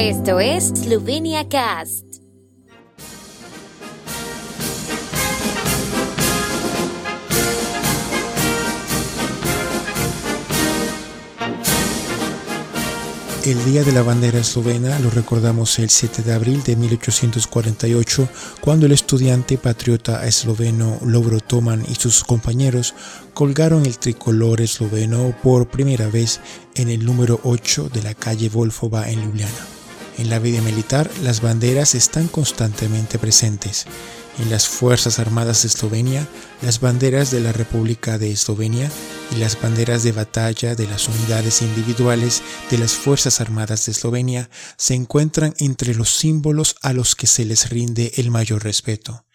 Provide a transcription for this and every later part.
Esto es Slovenia Cast. El Día de la Bandera Eslovena lo recordamos el 7 de abril de 1848, cuando el estudiante patriota esloveno Lovro Toman y sus compañeros colgaron el tricolor esloveno por primera vez en el número 8 de la calle Volfova en Ljubljana. En la vida militar, las banderas están constantemente presentes. En las Fuerzas Armadas de Eslovenia, las banderas de la República de Eslovenia y las banderas de batalla de las unidades individuales de las Fuerzas Armadas de Eslovenia se encuentran entre los símbolos a los que se les rinde el mayor respeto.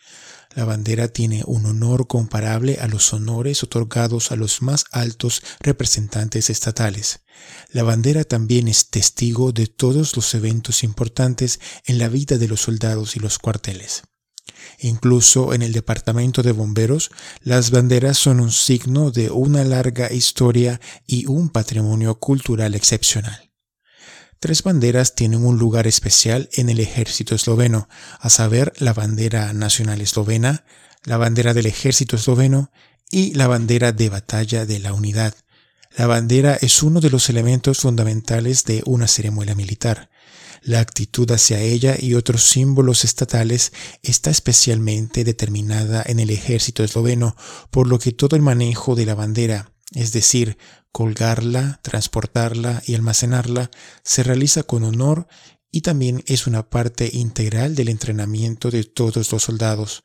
La bandera tiene un honor comparable a los honores otorgados a los más altos representantes estatales. La bandera también es testigo de todos los eventos importantes en la vida de los soldados y los cuarteles. Incluso en el departamento de bomberos, las banderas son un signo de una larga historia y un patrimonio cultural excepcional. Tres banderas tienen un lugar especial en el ejército esloveno, a saber la bandera nacional eslovena, la bandera del ejército esloveno y la bandera de batalla de la unidad. La bandera es uno de los elementos fundamentales de una ceremonia militar. La actitud hacia ella y otros símbolos estatales está especialmente determinada en el ejército esloveno, por lo que todo el manejo de la bandera, es decir, colgarla, transportarla y almacenarla, se realiza con honor y también es una parte integral del entrenamiento de todos los soldados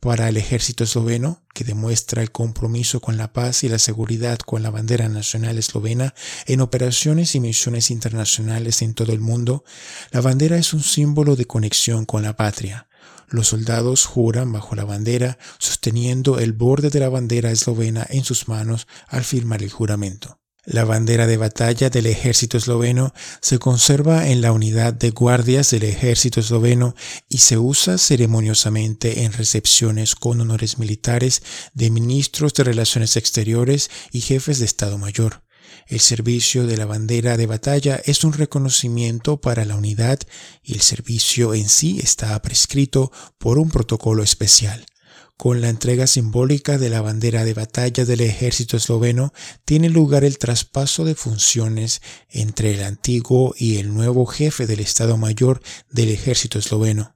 para el ejército esloveno, que demuestra el compromiso con la paz y la seguridad con la bandera nacional eslovena en operaciones y misiones internacionales en todo el mundo, la bandera es un símbolo de conexión con la patria. Los soldados juran bajo la bandera, sosteniendo el borde de la bandera eslovena en sus manos al firmar el juramento. La bandera de batalla del ejército esloveno se conserva en la unidad de guardias del ejército esloveno y se usa ceremoniosamente en recepciones con honores militares de ministros de Relaciones Exteriores y jefes de Estado Mayor. El servicio de la bandera de batalla es un reconocimiento para la unidad y el servicio en sí está prescrito por un protocolo especial. Con la entrega simbólica de la bandera de batalla del ejército esloveno tiene lugar el traspaso de funciones entre el antiguo y el nuevo jefe del Estado Mayor del ejército esloveno.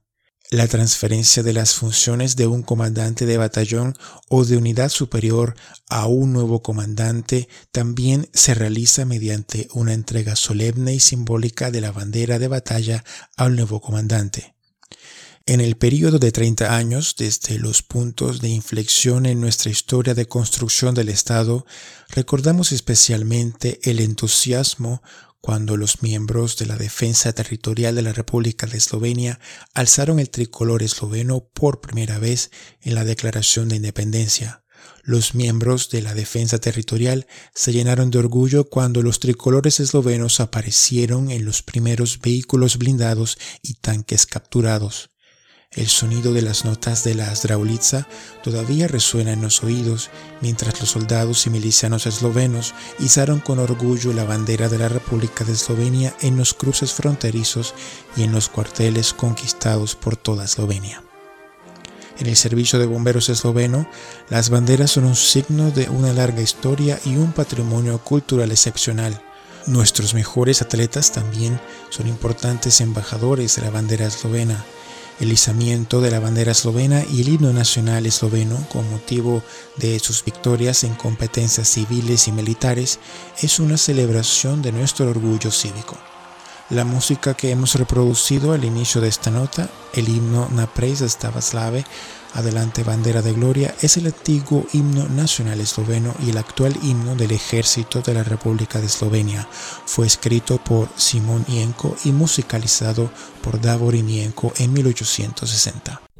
La transferencia de las funciones de un comandante de batallón o de unidad superior a un nuevo comandante también se realiza mediante una entrega solemne y simbólica de la bandera de batalla al nuevo comandante. En el periodo de 30 años, desde los puntos de inflexión en nuestra historia de construcción del Estado, recordamos especialmente el entusiasmo cuando los miembros de la Defensa Territorial de la República de Eslovenia alzaron el tricolor esloveno por primera vez en la Declaración de Independencia. Los miembros de la Defensa Territorial se llenaron de orgullo cuando los tricolores eslovenos aparecieron en los primeros vehículos blindados y tanques capturados. El sonido de las notas de la Zdraulitsa todavía resuena en los oídos mientras los soldados y milicianos eslovenos izaron con orgullo la bandera de la República de Eslovenia en los cruces fronterizos y en los cuarteles conquistados por toda Eslovenia. En el servicio de bomberos esloveno, las banderas son un signo de una larga historia y un patrimonio cultural excepcional. Nuestros mejores atletas también son importantes embajadores de la bandera eslovena el izamiento de la bandera eslovena y el himno nacional esloveno con motivo de sus victorias en competencias civiles y militares es una celebración de nuestro orgullo cívico. La música que hemos reproducido al inicio de esta nota, el himno Naprej Slave, Adelante Bandera de Gloria, es el antiguo himno nacional esloveno y el actual himno del ejército de la República de Eslovenia. Fue escrito por Simón Ienko y musicalizado por Davor Ienko en 1860.